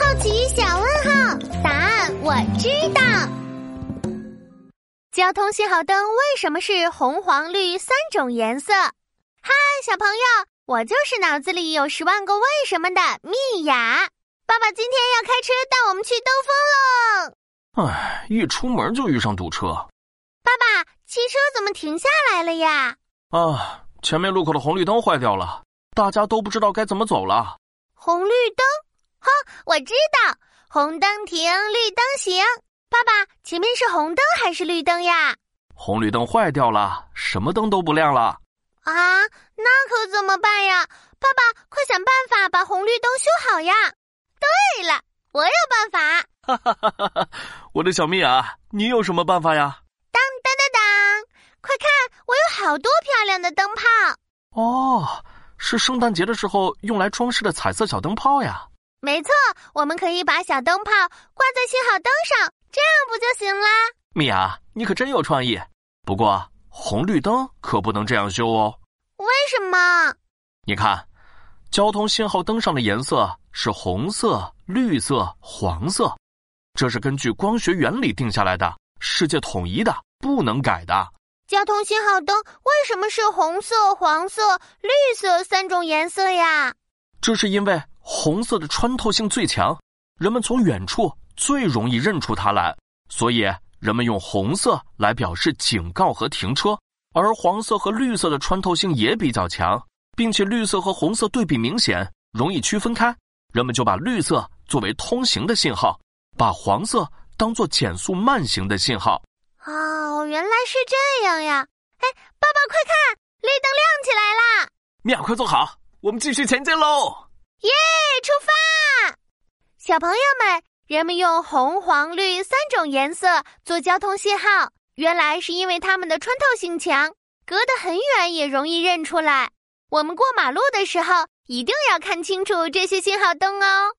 好奇小问号，答案我知道。交通信号灯为什么是红、黄、绿三种颜色？嗨，小朋友，我就是脑子里有十万个为什么的蜜雅。爸爸今天要开车带我们去兜风喽。唉，一出门就遇上堵车。爸爸，汽车怎么停下来了呀？啊，前面路口的红绿灯坏掉了，大家都不知道该怎么走了。红绿灯？哈，我知道，红灯停，绿灯行。爸爸，前面是红灯还是绿灯呀？红绿灯坏掉了，什么灯都不亮了。啊，那可怎么办呀？爸爸，快想办法把红绿灯修好呀！对了，我有办法。哈哈哈哈哈！我的小蜜啊，你有什么办法呀？当当当当！快看，我有好多漂亮的灯泡。哦，是圣诞节的时候用来装饰的彩色小灯泡呀。没错，我们可以把小灯泡挂在信号灯上，这样不就行啦？米娅，你可真有创意。不过红绿灯可不能这样修哦。为什么？你看，交通信号灯上的颜色是红色、绿色、黄色，这是根据光学原理定下来的，世界统一的，不能改的。交通信号灯为什么是红色、黄色、绿色三种颜色呀？这是因为。红色的穿透性最强，人们从远处最容易认出它来，所以人们用红色来表示警告和停车。而黄色和绿色的穿透性也比较强，并且绿色和红色对比明显，容易区分开，人们就把绿色作为通行的信号，把黄色当做减速慢行的信号。哦，原来是这样呀！哎，爸爸快看，绿灯亮起来啦！妙，快坐好，我们继续前进喽！耶！小朋友们，人们用红、黄、绿三种颜色做交通信号，原来是因为它们的穿透性强，隔得很远也容易认出来。我们过马路的时候，一定要看清楚这些信号灯哦。